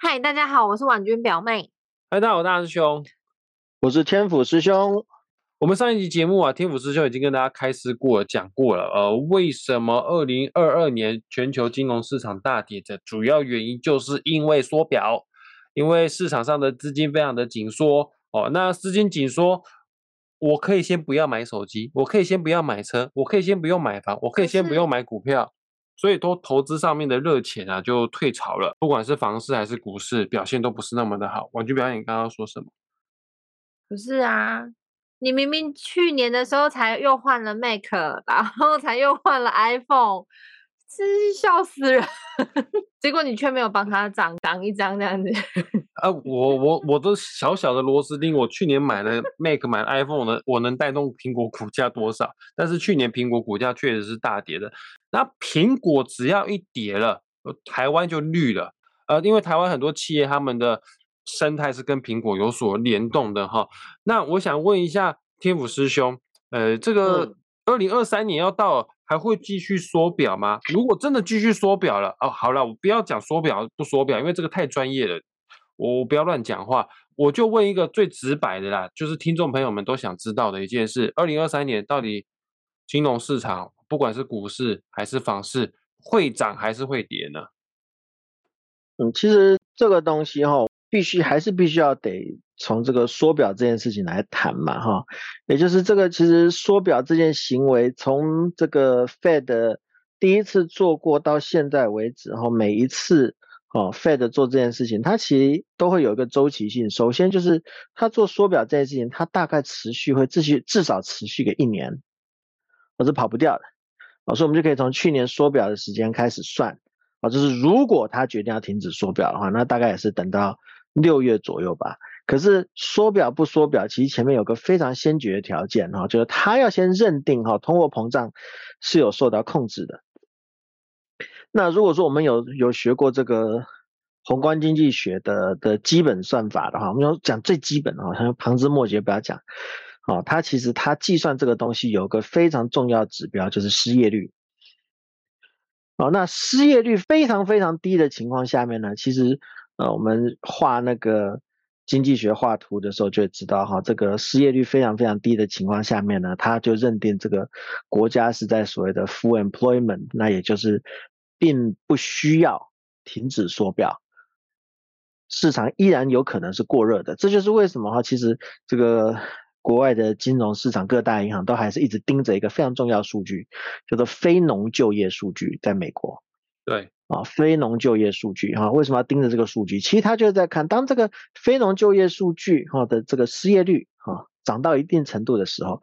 嗨，大家好，我是婉君表妹。嗨，大家好，我大师兄，我是天府师兄。我们上一集节目啊，天府师兄已经跟大家开示过了，讲过了。呃，为什么二零二二年全球金融市场大跌的主要原因，就是因为缩表，因为市场上的资金非常的紧缩哦。那资金紧缩，我可以先不要买手机，我可以先不要买车，我可以先不用买房，我可以先不用买股票。所以，都投资上面的热钱啊，就退潮了。不管是房市还是股市，表现都不是那么的好。玩具表演，你刚刚说什么？不是啊，你明明去年的时候才又换了 Mac，然后才又换了 iPhone。真是笑死人！结果你却没有帮他涨涨一张这样子。啊，我我我的小小的螺丝钉，我去年买了 Mac 买 iPhone 呢，我能带动苹果股价多少？但是去年苹果股价确实是大跌的。那苹果只要一跌了，台湾就绿了。呃，因为台湾很多企业他们的生态是跟苹果有所联动的哈。那我想问一下天府师兄，呃，这个二零二三年要到。还会继续缩表吗？如果真的继续缩表了，哦，好了，我不要讲缩表不缩表，因为这个太专业了，我不要乱讲话。我就问一个最直白的啦，就是听众朋友们都想知道的一件事：二零二三年到底金融市场，不管是股市还是房市，会涨还是会跌呢？嗯，其实这个东西哈，必须还是必须要得。从这个缩表这件事情来谈嘛，哈，也就是这个其实缩表这件行为，从这个 Fed 第一次做过到现在为止，哈，每一次哦 Fed 做这件事情，它其实都会有一个周期性。首先就是它做缩表这件事情，它大概持续会继续至少持续个一年，我是跑不掉的，啊，所以我们就可以从去年缩表的时间开始算，啊，就是如果它决定要停止缩表的话，那大概也是等到六月左右吧。可是缩表不缩表，其实前面有个非常先决的条件哈，就是他要先认定哈通货膨胀是有受到控制的。那如果说我们有有学过这个宏观经济学的的基本算法的话，我们要讲最基本的哈，旁枝末节不要讲。哦，它其实它计算这个东西有个非常重要指标，就是失业率。哦，那失业率非常非常低的情况下面呢，其实呃我们画那个。经济学画图的时候就会知道，哈，这个失业率非常非常低的情况下面呢，他就认定这个国家是在所谓的 full employment，那也就是并不需要停止缩表，市场依然有可能是过热的。这就是为什么哈，其实这个国外的金融市场各大银行都还是一直盯着一个非常重要数据，叫做非农就业数据，在美国。对。啊，非农就业数据哈，为什么要盯着这个数据？其实他就是在看，当这个非农就业数据哈的这个失业率哈涨到一定程度的时候，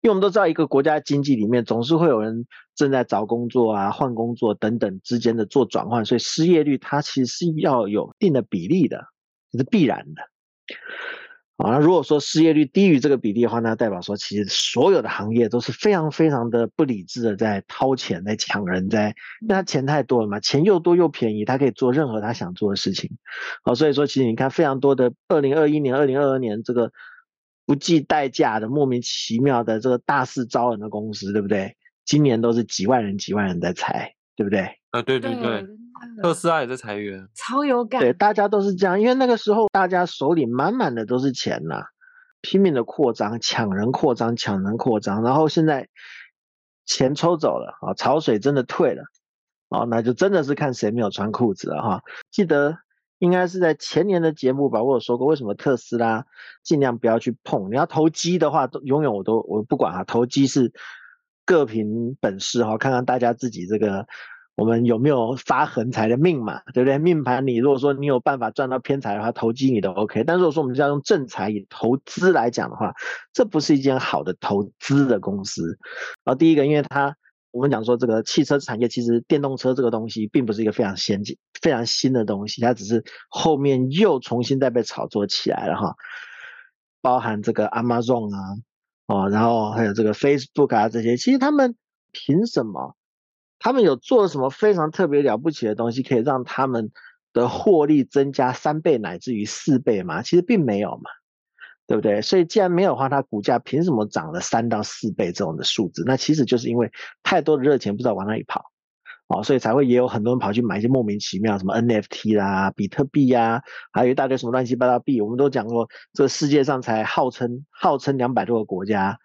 因为我们都知道一个国家经济里面总是会有人正在找工作啊、换工作等等之间的做转换，所以失业率它其实是要有一定的比例的，这是必然的。啊，如果说失业率低于这个比例的话，那代表说其实所有的行业都是非常非常的不理智的在掏钱、在抢人，在因为他钱太多了嘛，钱又多又便宜，他可以做任何他想做的事情。好，所以说其实你看非常多的二零二一年、二零二二年这个不计代价的莫名其妙的这个大肆招人的公司，对不对？今年都是几万人、几万人在裁，对不对？啊，对对对。特斯拉也在裁员，超有感。对，大家都是这样，因为那个时候大家手里满满的都是钱呐，拼命的扩张，抢人扩张，抢人扩张。然后现在钱抽走了啊，潮水真的退了啊，那就真的是看谁没有穿裤子了哈。记得应该是在前年的节目吧，我有说过，为什么特斯拉尽量不要去碰。你要投机的话，都永远我都我不管啊，投机是各凭本事哈，看看大家自己这个。我们有没有发横财的命嘛？对不对？命盘你如果说你有办法赚到偏财的话，投机你都 OK。但如果说我们要用正财以投资来讲的话，这不是一件好的投资的公司。然后第一个，因为它我们讲说这个汽车产业其实电动车这个东西并不是一个非常先进、非常新的东西，它只是后面又重新再被炒作起来了哈。包含这个 Amazon 啊，哦，然后还有这个 Facebook 啊这些，其实他们凭什么？他们有做了什么非常特别了不起的东西，可以让他们的获利增加三倍乃至于四倍吗？其实并没有嘛，对不对？所以既然没有的话，它股价凭什么涨了三到四倍这种的数字？那其实就是因为太多的热钱不知道往哪里跑哦，所以才会也有很多人跑去买一些莫名其妙什么 NFT 啦、比特币呀，还有一大堆什么乱七八糟币。我们都讲过，这世界上才号称号称两百多个国家，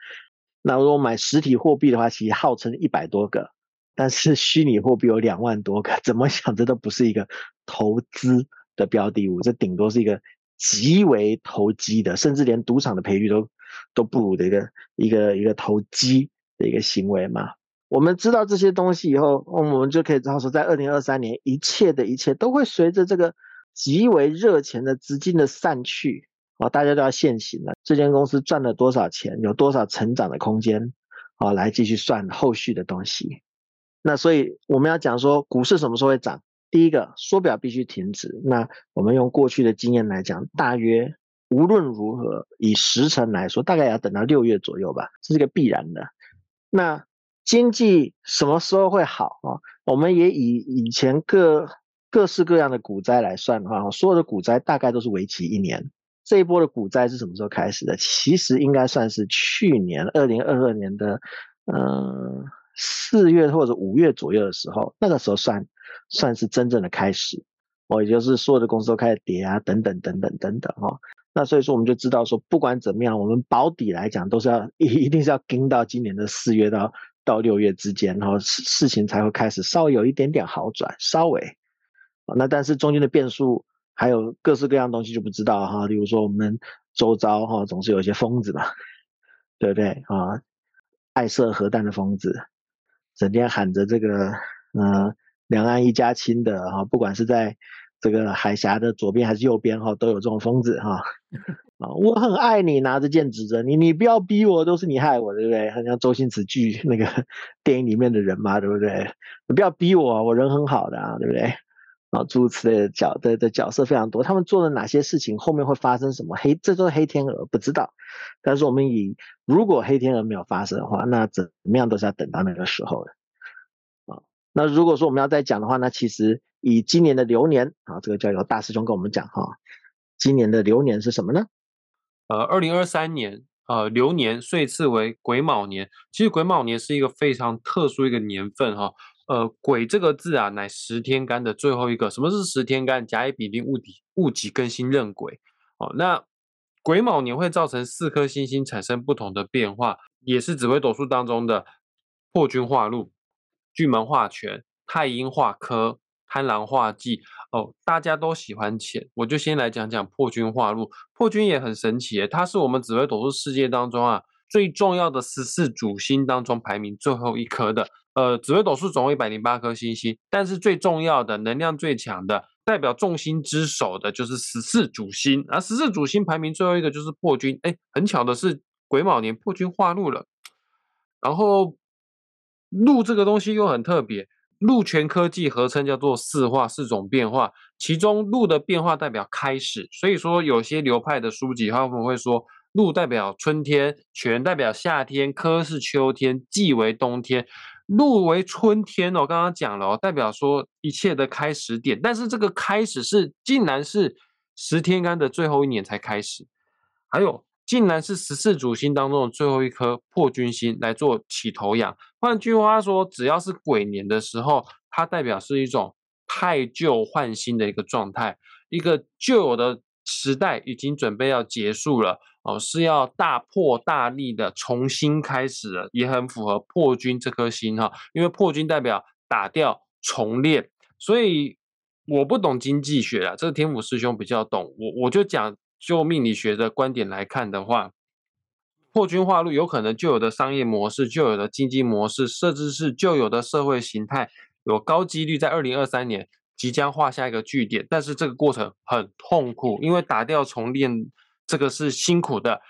那如果买实体货币的话，其实号称一百多个，但是虚拟货币有两万多个，怎么想这都不是一个投资的标的物，这顶多是一个极为投机的，甚至连赌场的赔率都都不如的一个一个一个投机的一个行为嘛。我们知道这些东西以后，我们就可以知道说，在二零二三年，一切的一切都会随着这个极为热钱的资金的散去，啊，大家都要现行了。这间公司赚了多少钱，有多少成长的空间，啊，来继续算后续的东西。那所以我们要讲说，股市什么时候会涨？第一个，缩表必须停止。那我们用过去的经验来讲，大约无论如何，以时辰来说，大概要等到六月左右吧，这是个必然的。那经济什么时候会好啊？我们也以以前各各式各样的股灾来算的话，所有的股灾大概都是为期一年。这一波的股灾是什么时候开始的？其实应该算是去年二零二二年的，嗯，四月或者五月左右的时候，那个时候算算是真正的开始。哦，也就是所有的公司都开始跌啊，等等等等等等哈。那所以说，我们就知道说，不管怎么样，我们保底来讲，都是要一一定是要盯到今年的四月到。到六月之间，然后事事情才会开始稍微有一点点好转，稍微，那但是中间的变数还有各式各样东西就不知道哈，例如说我们周遭哈总是有一些疯子嘛，对不对啊？爱射核弹的疯子，整天喊着这个嗯两岸一家亲的哈，不管是在这个海峡的左边还是右边哈，都有这种疯子哈。啊，我很爱你，拿着剑指着你，你不要逼我，都是你害我，对不对？很像周星驰剧那个 电影里面的人嘛，对不对？你不要逼我，我人很好的啊，对不对？啊，诸如此类的角的的角色非常多，他们做了哪些事情，后面会发生什么？黑，这都是黑天鹅，不知道。但是我们以如果黑天鹅没有发生的话，那怎么样都是要等到那个时候的。啊，那如果说我们要再讲的话，那其实以今年的流年啊，这个就由大师兄跟我们讲哈，今年的流年是什么呢？呃，二零二三年，呃，流年岁次为癸卯年。其实癸卯年是一个非常特殊一个年份哈。呃，癸这个字啊，乃十天干的最后一个。什么是十天干？甲乙丙丁戊己戊己庚辛壬癸。哦，那癸卯年会造成四颗星星产生不同的变化，也是紫微斗数当中的破军化禄、巨门化权、太阴化科。贪狼化忌哦，大家都喜欢钱，我就先来讲讲破军化禄。破军也很神奇，它是我们紫微斗数世界当中啊最重要的十四主星当中排名最后一颗的。呃，紫微斗数总共一百零八颗星星，但是最重要的、能量最强的、代表众星之首的就是十四主星。而十四主星排名最后一个就是破军。哎，很巧的是癸卯年破军化禄了。然后禄这个东西又很特别。禄全科技合称叫做四化四种变化，其中禄的变化代表开始，所以说有些流派的书籍他们会说禄代表春天，全代表夏天，科是秋天，季为冬天，禄为春天哦。刚刚讲了哦，代表说一切的开始点，但是这个开始是竟然是十天干的最后一年才开始，还有。竟然是十四主星当中的最后一颗破军星来做起头羊。换句话说，只要是鬼年的时候，它代表是一种太旧换新的一个状态，一个旧有的时代已经准备要结束了哦，是要大破大立的重新开始，也很符合破军这颗星哈，因为破军代表打掉重练，所以我不懂经济学啊，这个天府师兄比较懂，我我就讲。就命理学的观点来看的话，破军化禄有可能旧有的商业模式、旧有的经济模式，甚至是旧有的社会形态，有高几率在二零二三年即将画下一个句点。但是这个过程很痛苦，因为打掉重练这个是辛苦的。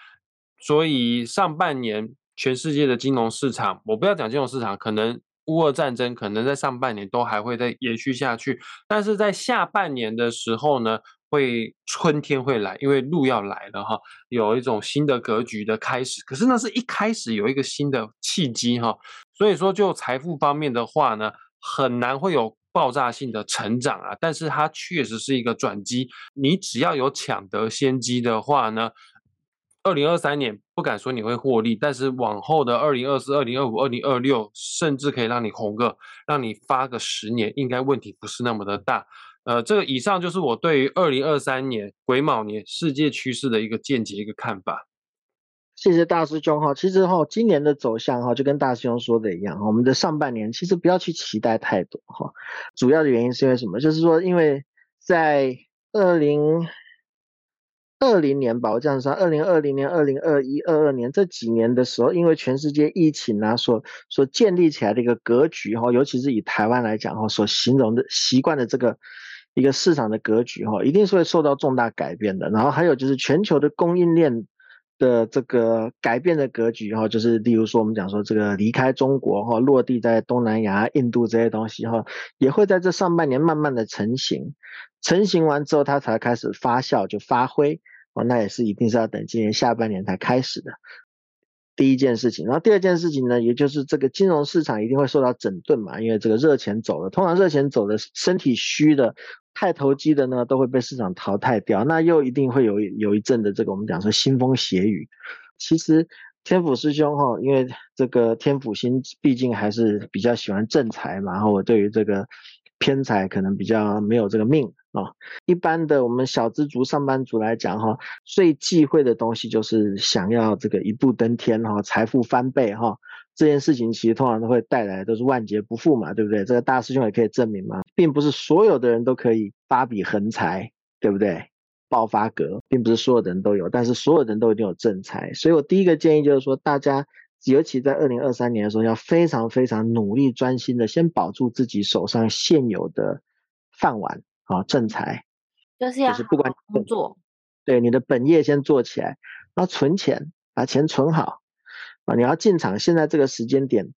所以上半年全世界的金融市场，我不要讲金融市场，可能乌俄战争可能在上半年都还会再延续下去，但是在下半年的时候呢？会春天会来，因为路要来了哈，有一种新的格局的开始。可是那是一开始有一个新的契机哈，所以说就财富方面的话呢，很难会有爆炸性的成长啊。但是它确实是一个转机，你只要有抢得先机的话呢，二零二三年不敢说你会获利，但是往后的二零二四、二零二五、二零二六，甚至可以让你红个，让你发个十年，应该问题不是那么的大。呃，这个以上就是我对于二零二三年癸卯年世界趋势的一个见解、一个看法。谢谢大师兄哈，其实哈，今年的走向哈，就跟大师兄说的一样，我们的上半年其实不要去期待太多哈，主要的原因是因为什么？就是说，因为在二零二零年吧，我这样说，二零二零年、二零二一、二二年这几年的时候，因为全世界疫情啊，所所建立起来的一个格局哈，尤其是以台湾来讲哈，所形容的习惯的这个一个市场的格局哈，一定是会受到重大改变的。然后还有就是全球的供应链。的这个改变的格局哈，就是例如说我们讲说这个离开中国哈，落地在东南亚、印度这些东西哈，也会在这上半年慢慢的成型，成型完之后它才开始发酵就发挥哦，那也是一定是要等今年下半年才开始的。第一件事情，然后第二件事情呢，也就是这个金融市场一定会受到整顿嘛，因为这个热钱走了，通常热钱走的身体虚的。太投机的呢，都会被市场淘汰掉，那又一定会有有一阵的这个我们讲说腥风血雨。其实天府师兄哈，因为这个天府星毕竟还是比较喜欢正财嘛，然后我对于这个偏财可能比较没有这个命啊。一般的我们小资族、上班族来讲哈，最忌讳的东西就是想要这个一步登天哈，财富翻倍哈。这件事情其实通常都会带来都是万劫不复嘛，对不对？这个大师兄也可以证明嘛，并不是所有的人都可以发笔横财，对不对？爆发格，并不是所有的人都有，但是所有的人都一定有正财。所以我第一个建议就是说，大家尤其在二零二三年的时候，要非常非常努力专心的先保住自己手上现有的饭碗啊，正财，就是要不管工作，对你的本业先做起来，然后存钱，把钱存好。啊，你要进场，现在这个时间点，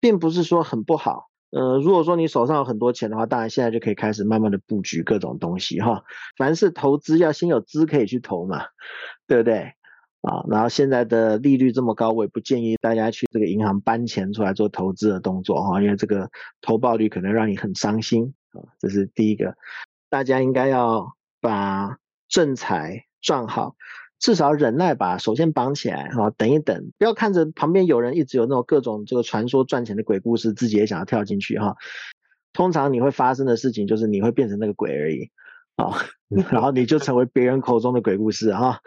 并不是说很不好。呃，如果说你手上有很多钱的话，当然现在就可以开始慢慢的布局各种东西哈。凡是投资要先有资可以去投嘛，对不对？啊，然后现在的利率这么高，我也不建议大家去这个银行搬钱出来做投资的动作哈，因为这个投报率可能让你很伤心啊。这是第一个，大家应该要把正财赚好。至少忍耐吧，首先绑起来哈，等一等，不要看着旁边有人一直有那种各种这个传说赚钱的鬼故事，自己也想要跳进去哈。通常你会发生的事情就是你会变成那个鬼而已啊，然后你就成为别人口中的鬼故事哈。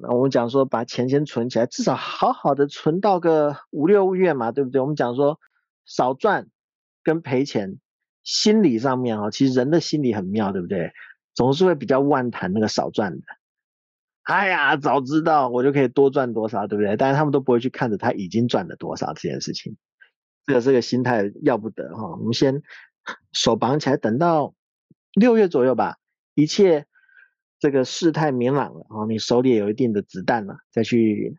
那我们讲说把钱先存起来，至少好好的存到个五六月嘛，对不对？我们讲说少赚跟赔钱，心理上面哈，其实人的心理很妙，对不对？总是会比较万谈那个少赚的。哎呀，早知道我就可以多赚多少，对不对？但是他们都不会去看着他已经赚了多少这件事情，这个这个心态要不得哈。我们先手绑起来，等到六月左右吧，一切这个事态明朗了啊，你手里有一定的子弹了，再去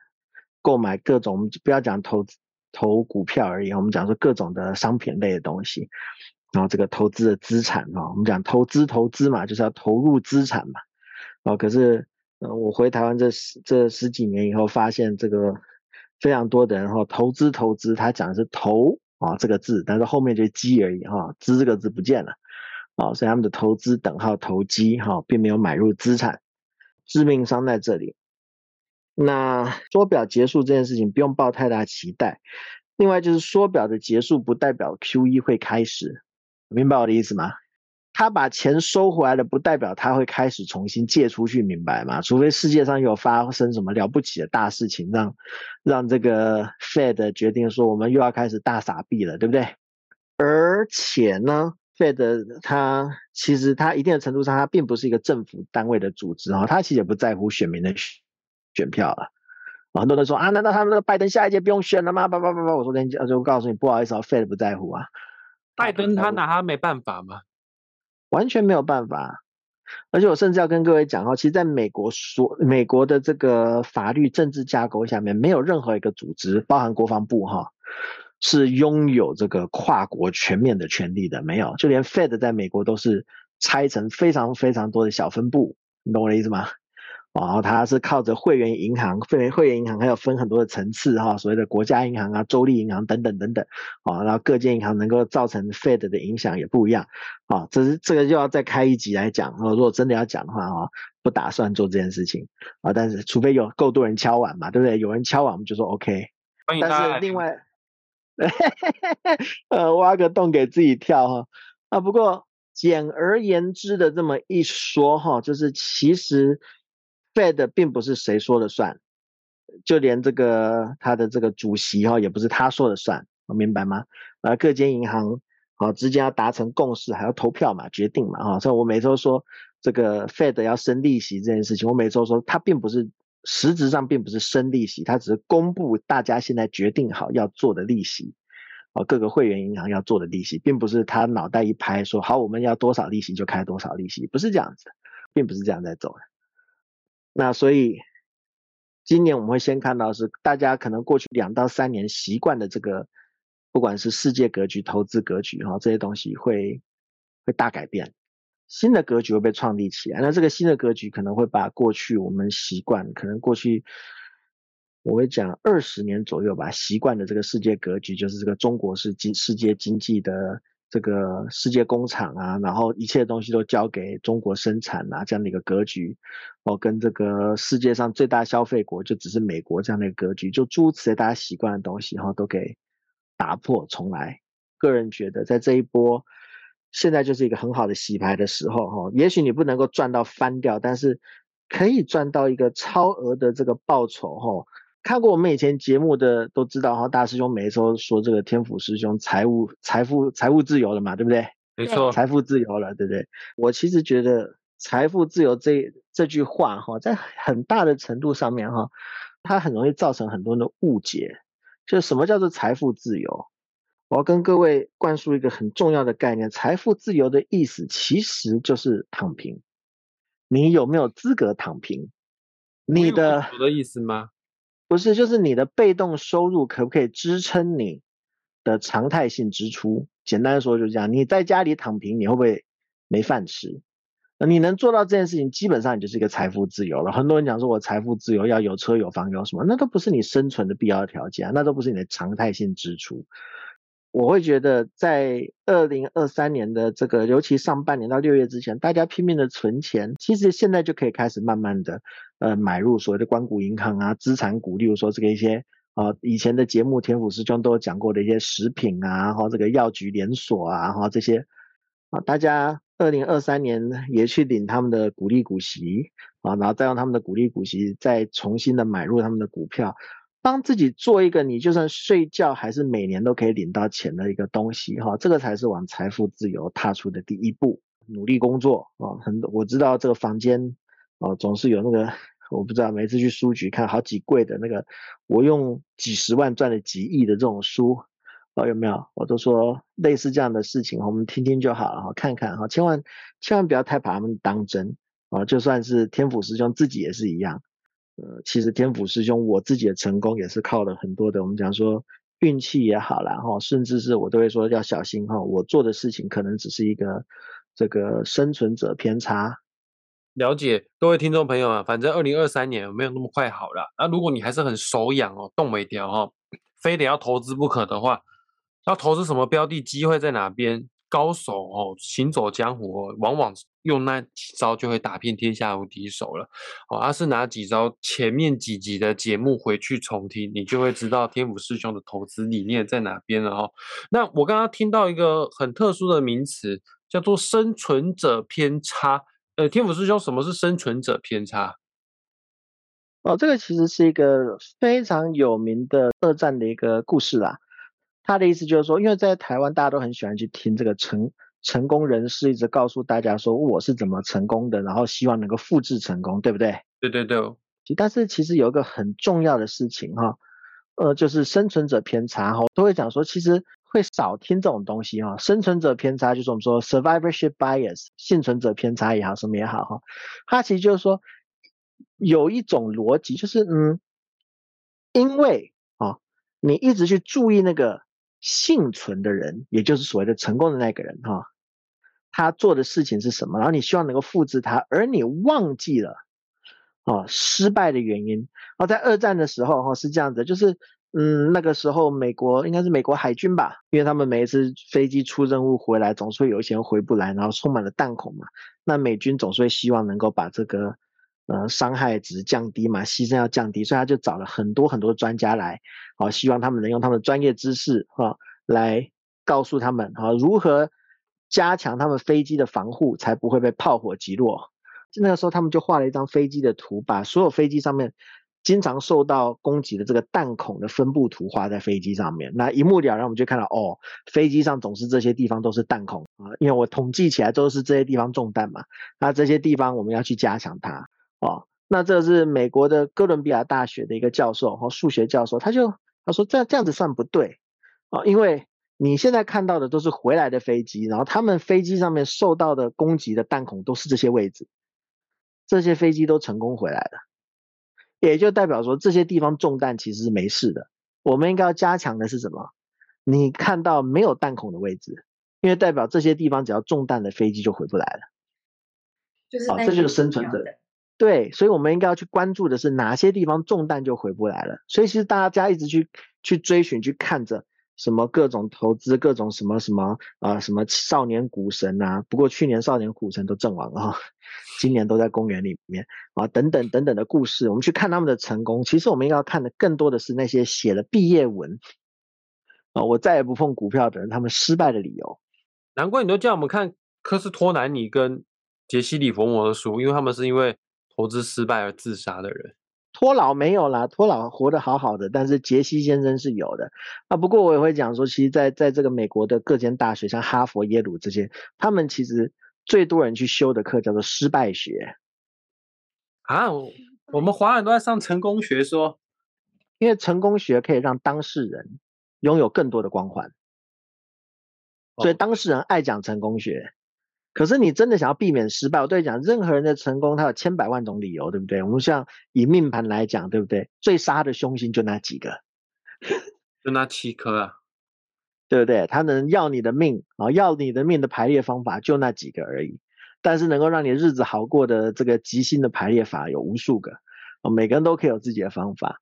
购买各种，不要讲投投股票而已，我们讲说各种的商品类的东西，然后这个投资的资产哦，我们讲投资投资嘛，就是要投入资产嘛，哦，可是。呃，我回台湾这十这十几年以后，发现这个非常多的人哈，投资投资，他讲的是投啊这个字，但是后面就鸡而已哈，资这个字不见了啊，所以他们的投资等号投机哈，并没有买入资产，致命伤在这里。那缩表结束这件事情不用抱太大期待，另外就是缩表的结束不代表 Q E 会开始，明白我的意思吗？他把钱收回来了，不代表他会开始重新借出去，明白吗？除非世界上有发生什么了不起的大事情，让让这个 Fed 决定说我们又要开始大撒币了，对不对？而且呢，Fed 它其实它一定的程度上，它并不是一个政府单位的组织啊，它其实也不在乎选民的选票了。很多人说啊，难道他们那个拜登下一届不用选了吗？叭叭叭叭，我说人家就告诉你，不好意思啊，Fed 不在乎啊。拜登他拿他没办法吗？完全没有办法，而且我甚至要跟各位讲哦，其实在美国所美国的这个法律政治架构下面，没有任何一个组织，包含国防部哈，是拥有这个跨国全面的权利的，没有，就连 Fed 在美国都是拆成非常非常多的小分部，你懂我的意思吗？然后它是靠着会员银行，会员会员银行还有分很多的层次哈，所谓的国家银行啊、州立银行等等等等，啊，然后各间银行能够造成 Fed 的影响也不一样，啊，这是这个就要再开一集来讲，如果真的要讲的话哈，不打算做这件事情啊，但是除非有够多人敲碗嘛，对不对？有人敲碗我们就说 OK，但是另外，呃，挖个洞给自己跳哈，啊，不过简而言之的这么一说哈，就是其实。Fed 并不是谁说了算，就连这个他的这个主席哈，也不是他说了算，我明白吗？呃，各间银行好之间要达成共识，还要投票嘛，决定嘛，哈。所以我每周说这个 Fed 要升利息这件事情，我每周说它并不是实质上并不是升利息，它只是公布大家现在决定好要做的利息，啊，各个会员银行要做的利息，并不是他脑袋一拍说好我们要多少利息就开多少利息，不是这样子的，并不是这样在走的。那所以，今年我们会先看到是大家可能过去两到三年习惯的这个，不管是世界格局、投资格局哈，这些东西会会大改变，新的格局会被创立起来。那这个新的格局可能会把过去我们习惯，可能过去我会讲二十年左右吧，习惯的这个世界格局，就是这个中国是经世界经济的。这个世界工厂啊，然后一切东西都交给中国生产啊，这样的一个格局，哦，跟这个世界上最大消费国就只是美国这样的一个格局，就诸如此类大家习惯的东西哈，都给打破重来。个人觉得，在这一波，现在就是一个很好的洗牌的时候哈。也许你不能够赚到翻掉，但是可以赚到一个超额的这个报酬哈。看过我们以前节目的都知道哈，大师兄每一周说这个天府师兄财务财富财务自由了嘛，对不对？没错，财富自由了，对不对？我其实觉得财富自由这这句话哈，在很大的程度上面哈，它很容易造成很多人的误解。就是什么叫做财富自由？我要跟各位灌输一个很重要的概念：财富自由的意思其实就是躺平。你有没有资格躺平？你的的意思吗？不是，就是你的被动收入可不可以支撑你的常态性支出？简单说就是这样。你在家里躺平，你会不会没饭吃？那你能做到这件事情，基本上你就是一个财富自由了。很多人讲说我财富自由要有车有房有什么，那都不是你生存的必要条件，那都不是你的常态性支出。我会觉得，在二零二三年的这个，尤其上半年到六月之前，大家拼命的存钱，其实现在就可以开始慢慢的，呃，买入所谓的关谷银行啊、资产股，例如说这个一些啊，以前的节目天府师兄都有讲过的一些食品啊，然后，这个药局连锁啊，然后，这些啊，大家二零二三年也去领他们的股利股息啊，然后再用他们的股利股息再重新的买入他们的股票。帮自己做一个，你就算睡觉还是每年都可以领到钱的一个东西，哈，这个才是往财富自由踏出的第一步。努力工作啊，很多我知道这个房间啊，总是有那个，我不知道每次去书局看好几柜的那个，我用几十万赚了几亿的这种书，啊，有没有？我都说类似这样的事情，我们听听就好了，哈，看看哈，千万千万不要太把他们当真啊，就算是天府师兄自己也是一样。呃，其实天府师兄我自己的成功也是靠了很多的，我们讲说运气也好啦，哈，甚至是我都会说要小心哈，我做的事情可能只是一个这个生存者偏差。了解各位听众朋友啊，反正二零二三年没有那么快好了。那如果你还是很手痒哦，动尾条哈，非得要投资不可的话，要投资什么标的，机会在哪边？高手哦，行走江湖哦，往往用那几招就会打遍天下无敌手了。哦，而是拿几招？前面几集的节目回去重听，你就会知道天府师兄的投资理念在哪边了哦。那我刚刚听到一个很特殊的名词，叫做生存者偏差。呃，天府师兄，什么是生存者偏差？哦，这个其实是一个非常有名的二战的一个故事啦。他的意思就是说，因为在台湾，大家都很喜欢去听这个成成功人士一直告诉大家说我是怎么成功的，然后希望能够复制成功，对不对？对对对。但是其实有一个很重要的事情哈，呃，就是生存者偏差哈，都会讲说，其实会少听这种东西哈。生存者偏差就是我们说 survivorship bias，幸存者偏差也好，什么也好哈，它其实就是说有一种逻辑，就是嗯，因为啊，你一直去注意那个。幸存的人，也就是所谓的成功的那个人，哈，他做的事情是什么？然后你希望能够复制他，而你忘记了哦，失败的原因。哦，在二战的时候哈是这样子，就是嗯那个时候美国应该是美国海军吧，因为他们每一次飞机出任务回来，总是会有一些人回不来，然后充满了弹孔嘛。那美军总是希望能够把这个呃伤害值降低嘛，牺牲要降低，所以他就找了很多很多专家来，好希望他们能用他们的专业知识哈来告诉他们哈如何加强他们飞机的防护，才不会被炮火击落。就那个时候，他们就画了一张飞机的图，把所有飞机上面经常受到攻击的这个弹孔的分布图画在飞机上面。那一目了然，我们就看到哦，飞机上总是这些地方都是弹孔啊，因为我统计起来都是这些地方中弹嘛。那这些地方我们要去加强它哦。那这是美国的哥伦比亚大学的一个教授和数学教授，他就他说这这样子算不对啊，因为你现在看到的都是回来的飞机，然后他们飞机上面受到的攻击的弹孔都是这些位置。这些飞机都成功回来了，也就代表说这些地方中弹其实是没事的。我们应该要加强的是什么？你看到没有弹孔的位置，因为代表这些地方只要中弹的飞机就回不来了。就是好，这就是生存者。对，所以我们应该要去关注的是哪些地方中弹就回不来了。所以其实大家一直去去追寻去看着。什么各种投资，各种什么什么啊，什么少年股神啊？不过去年少年股神都阵亡了，今年都在公园里面啊，等等等等的故事，我们去看他们的成功。其实我们应该要看的更多的是那些写了毕业文啊，我再也不碰股票的人，他们失败的理由。难怪你都叫我们看科斯托南尼跟杰西里佛摩的书，因为他们是因为投资失败而自杀的人。托老没有啦，托老活得好好的，但是杰西先生是有的啊。不过我也会讲说，其实，在在这个美国的各间大学，像哈佛、耶鲁这些，他们其实最多人去修的课叫做失败学啊。我们华人都在上成功学，说因为成功学可以让当事人拥有更多的光环，所以当事人爱讲成功学。可是你真的想要避免失败，我对你讲，任何人的成功他有千百万种理由，对不对？我们像以命盘来讲，对不对？最杀的凶星就那几个，就那七颗啊，对不对？他能要你的命啊，要你的命的排列方法就那几个而已。但是能够让你日子好过的这个吉星的排列法有无数个，啊，每个人都可以有自己的方法，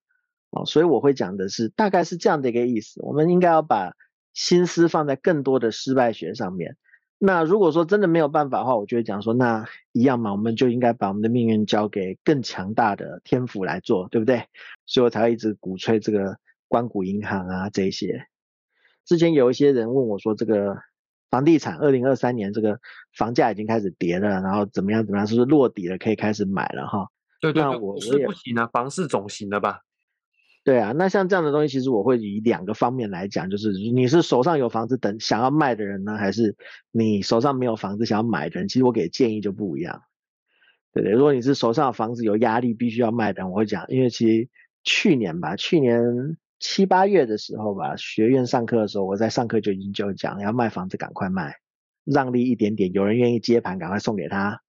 啊，所以我会讲的是大概是这样的一个意思。我们应该要把心思放在更多的失败学上面。那如果说真的没有办法的话，我就会讲说，那一样嘛，我们就应该把我们的命运交给更强大的天赋来做，对不对？所以我才会一直鼓吹这个关谷银行啊这些。之前有一些人问我说，这个房地产二零二三年这个房价已经开始跌了，然后怎么样怎么样，是不是落底了可以开始买了哈？对对对，我是不行啊，房市总行了吧？对啊，那像这样的东西，其实我会以两个方面来讲，就是你是手上有房子等想要卖的人呢，还是你手上没有房子想要买的人？其实我给建议就不一样，对对？如果你是手上有房子有压力必须要卖的，我会讲，因为其实去年吧，去年七八月的时候吧，学院上课的时候，我在上课就已经就讲，要卖房子赶快卖，让利一点点，有人愿意接盘，赶快送给他。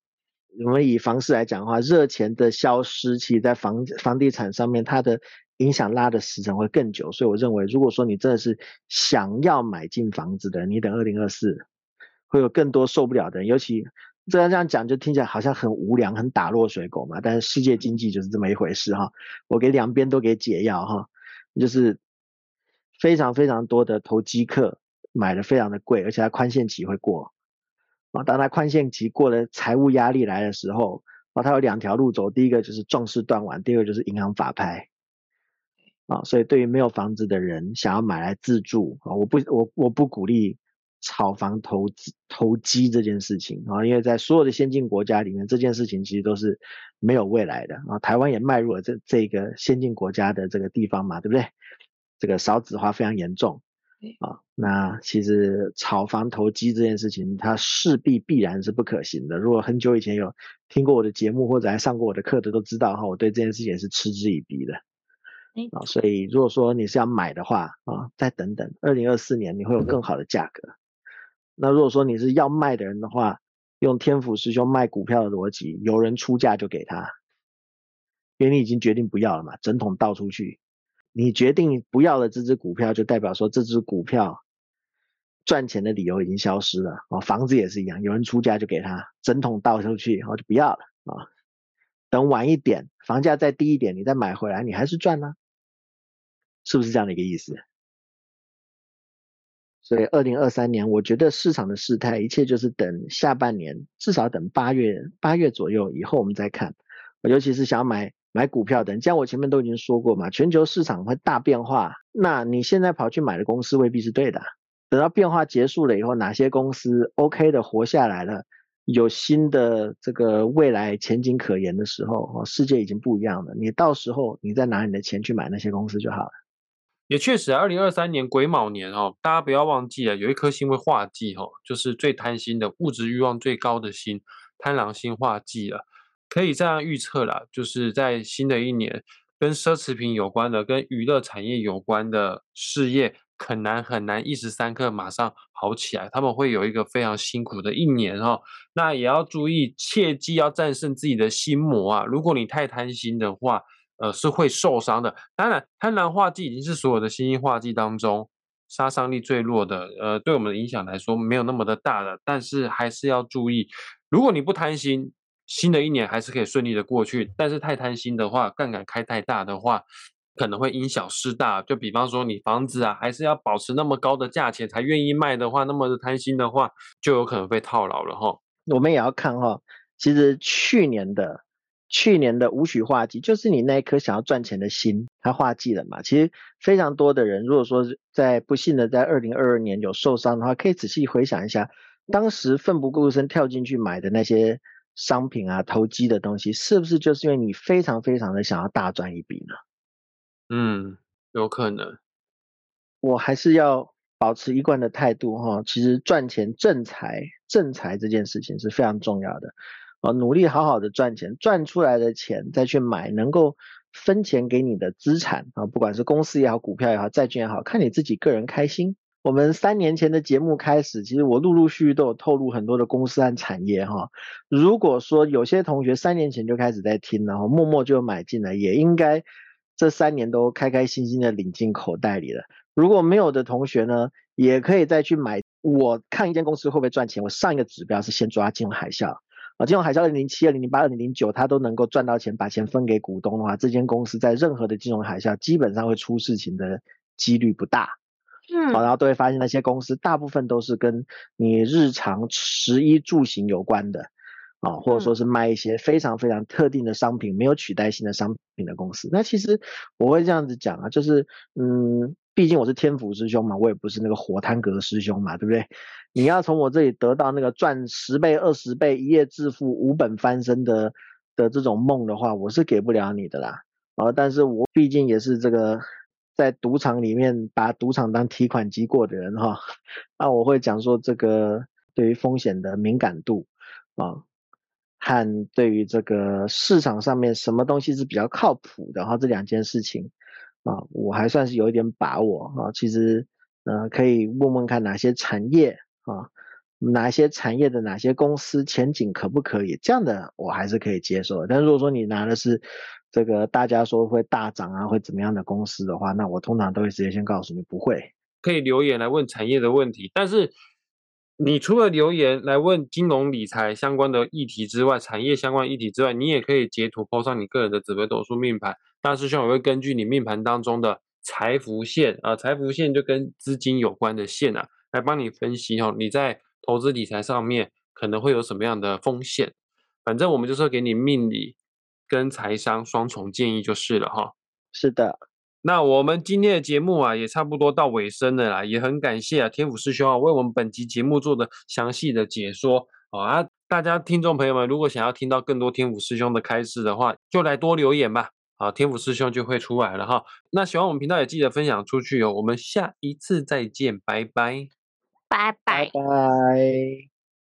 我们以房市来讲的话，热钱的消失，其实在房房地产上面，它的影响拉的时程会更久，所以我认为，如果说你真的是想要买进房子的，你等二零二四会有更多受不了的。尤其这样这样讲，就听起来好像很无良、很打落水狗嘛。但是世界经济就是这么一回事哈。我给两边都给解药哈，就是非常非常多的投机客买的非常的贵，而且它宽限期会过啊。当它宽限期过了，财务压力来的时候啊，它有两条路走，第一个就是壮士断腕，第二个就是银行法拍。啊，所以对于没有房子的人想要买来自住啊，我不我我不鼓励炒房投资投机这件事情啊，因为在所有的先进国家里面，这件事情其实都是没有未来的啊。台湾也迈入了这这个先进国家的这个地方嘛，对不对？这个少子化非常严重啊，那其实炒房投机这件事情，它势必必然是不可行的。如果很久以前有听过我的节目或者还上过我的课的都知道哈，我对这件事情也是嗤之以鼻的。啊，所以如果说你是要买的话啊，再等等，二零二四年你会有更好的价格。那如果说你是要卖的人的话，用天府师兄卖股票的逻辑，有人出价就给他，因为你已经决定不要了嘛，整桶倒出去。你决定不要了这只股票，就代表说这只股票赚钱的理由已经消失了啊。房子也是一样，有人出价就给他，整桶倒出去，然后就不要了啊。等晚一点，房价再低一点，你再买回来，你还是赚呢、是不是这样的一个意思？所以，二零二三年，我觉得市场的事态，一切就是等下半年，至少等八月八月左右以后，我们再看。尤其是想买买股票等，像我前面都已经说过嘛，全球市场会大变化，那你现在跑去买的公司未必是对的。等到变化结束了以后，哪些公司 OK 的活下来了，有新的这个未来前景可言的时候，哦，世界已经不一样了。你到时候你再拿你的钱去买那些公司就好了。也确实，二零二三年癸卯年哦，大家不要忘记了，有一颗星会化忌哦，就是最贪心的物质欲望最高的星，贪狼星化忌了。可以这样预测啦，就是在新的一年，跟奢侈品有关的、跟娱乐产业有关的事业，很难很难一时三刻马上好起来，他们会有一个非常辛苦的一年哦。那也要注意，切记要战胜自己的心魔啊！如果你太贪心的话，呃，是会受伤的。当然，贪婪化忌已经是所有的星星化忌当中杀伤力最弱的，呃，对我们的影响来说没有那么的大了。但是还是要注意，如果你不贪心，新的一年还是可以顺利的过去。但是太贪心的话，杠杆开太大的话，可能会因小失大。就比方说，你房子啊，还是要保持那么高的价钱才愿意卖的话，那么的贪心的话，就有可能被套牢了哈。我们也要看哈，其实去年的。去年的五许化忌，就是你那一颗想要赚钱的心，它化忌了嘛？其实非常多的人，如果说在不幸的在二零二二年有受伤的话，可以仔细回想一下，当时奋不顾身跳进去买的那些商品啊、投机的东西，是不是就是因为你非常非常的想要大赚一笔呢？嗯，有可能。我还是要保持一贯的态度哈，其实赚钱正财正财这件事情是非常重要的。啊，努力好好的赚钱，赚出来的钱再去买能够分钱给你的资产啊，不管是公司也好，股票也好，债券也好，看你自己个人开心。我们三年前的节目开始，其实我陆陆续续都有透露很多的公司和产业哈。如果说有些同学三年前就开始在听，然后默默就买进来，也应该这三年都开开心心的领进口袋里了。如果没有的同学呢，也可以再去买。我看一间公司会不会赚钱，我上一个指标是先抓金融海啸。啊，金融海啸二零零七、二零零八、二零零九，它都能够赚到钱，把钱分给股东的话，这间公司在任何的金融海啸基本上会出事情的几率不大。嗯，好，然后都会发现那些公司大部分都是跟你日常食衣住行有关的，啊，或者说是卖一些非常非常特定的商品，没有取代性的商品的公司。那其实我会这样子讲啊，就是嗯。毕竟我是天府师兄嘛，我也不是那个火贪阁师兄嘛，对不对？你要从我这里得到那个赚十倍、二十倍、一夜致富、五本翻身的的这种梦的话，我是给不了你的啦。啊，但是我毕竟也是这个在赌场里面把赌场当提款机过的人哈。那我会讲说这个对于风险的敏感度啊，和对于这个市场上面什么东西是比较靠谱的哈，这两件事情。啊，我还算是有一点把握啊。其实，呃，可以问问看哪些产业啊，哪些产业的哪些公司前景可不可以？这样的我还是可以接受。但如果说你拿的是这个大家说会大涨啊，会怎么样的公司的话，那我通常都会直接先告诉你不会。可以留言来问产业的问题，但是你除了留言来问金融理财相关的议题之外，产业相关议题之外，你也可以截图 po 上你个人的紫微斗数命盘。大师兄也会根据你命盘当中的财福线啊，财福线就跟资金有关的线啊，来帮你分析哦。你在投资理财上面可能会有什么样的风险？反正我们就是给你命理跟财商双重建议就是了哈。是的，那我们今天的节目啊，也差不多到尾声了啦，也很感谢啊天府师兄啊为我们本集节目做的详细的解说啊。大家听众朋友们，如果想要听到更多天府师兄的开示的话，就来多留言吧。好，天府师兄就会出来了哈。那喜欢我们频道也记得分享出去哦。我们下一次再见，拜拜，拜拜拜。